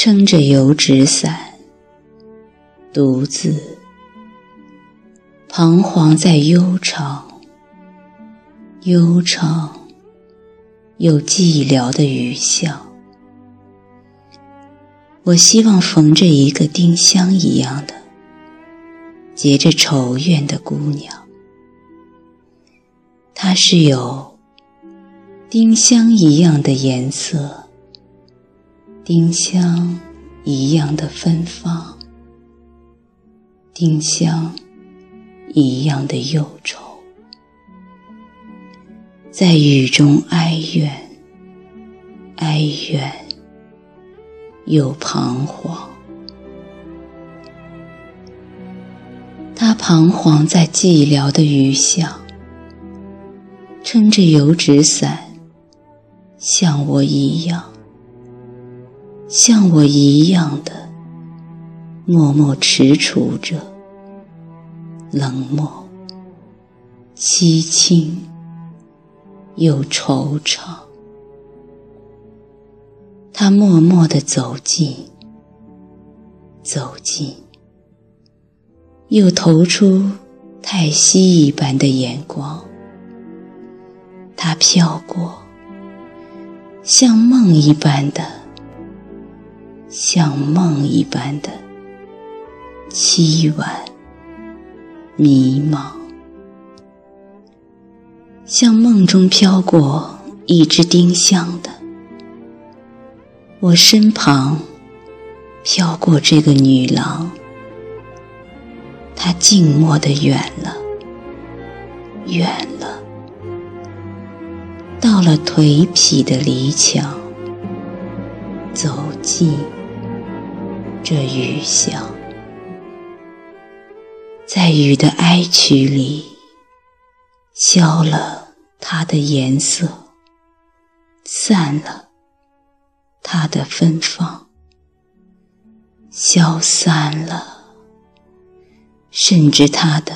撑着油纸伞，独自彷徨在悠长、悠长又寂寥的雨巷。我希望逢着一个丁香一样的、结着愁怨的姑娘。她是有丁香一样的颜色。丁香一样的芬芳，丁香一样的忧愁，在雨中哀怨，哀怨又彷徨。他彷徨在寂寥的雨巷，撑着油纸伞，像我一样。像我一样的默默踟蹰着，冷漠、凄清又惆怅。他默默地走近，走近，又投出太息一般的眼光。他飘过，像梦一般的。像梦一般的凄婉迷茫，像梦中飘过一只丁香的，我身旁飘过这个女郎，她静默的远了远了，到了颓圮的篱墙，走近。这雨巷，在雨的哀曲里，消了它的颜色，散了它的芬芳，消散了，甚至它的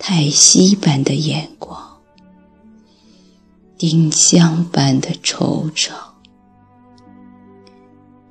叹息般的眼光，丁香般的惆怅。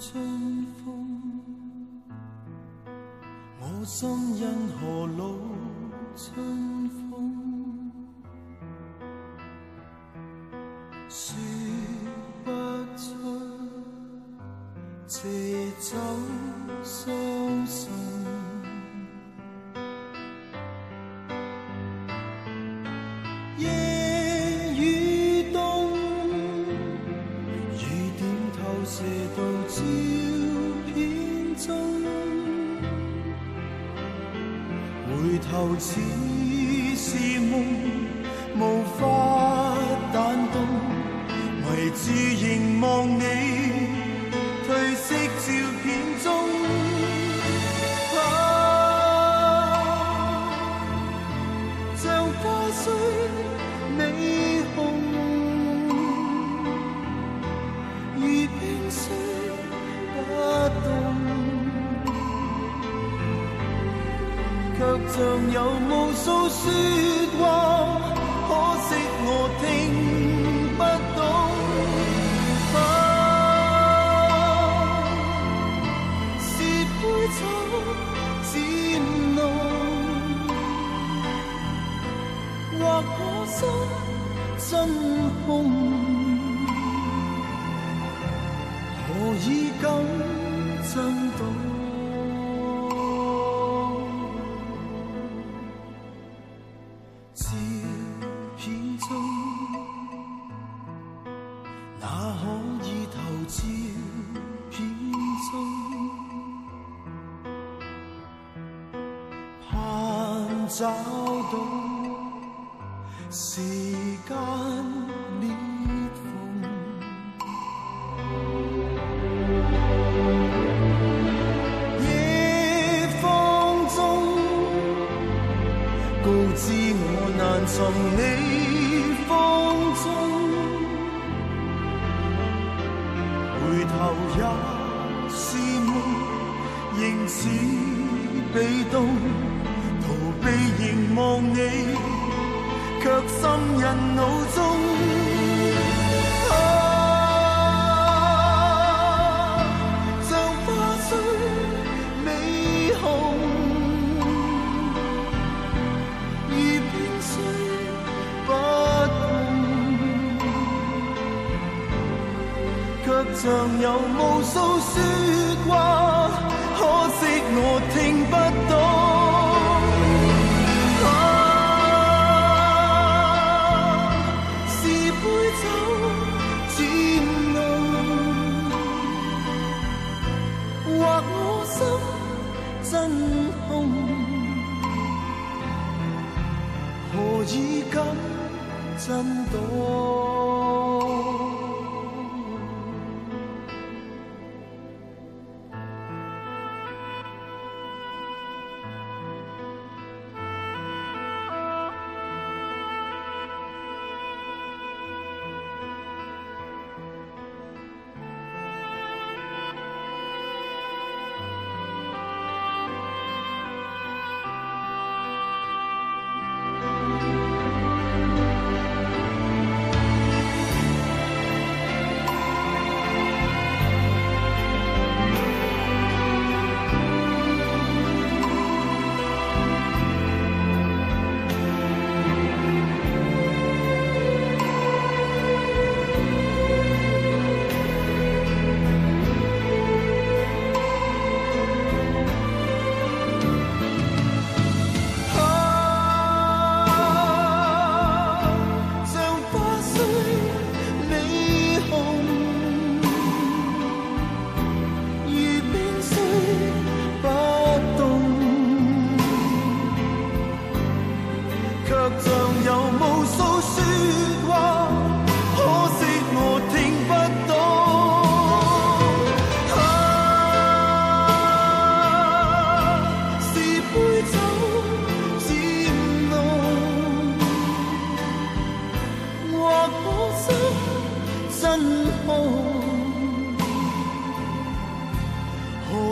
春风，我心因何老？春风说不出，借酒相信。回头似是梦，无法弹动，唯住凝望你褪色照片中，啊，像花虽美红，如冰雪。却像有无数说话。找到时间裂缝，夜风中，告知我难寻你芳踪，回头也是梦，仍似被动。未凝望你，却深印脑中。像花虽美红，叶冰虽不空，却像有无数说话，可惜我听不懂。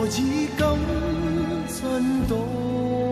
至今震动。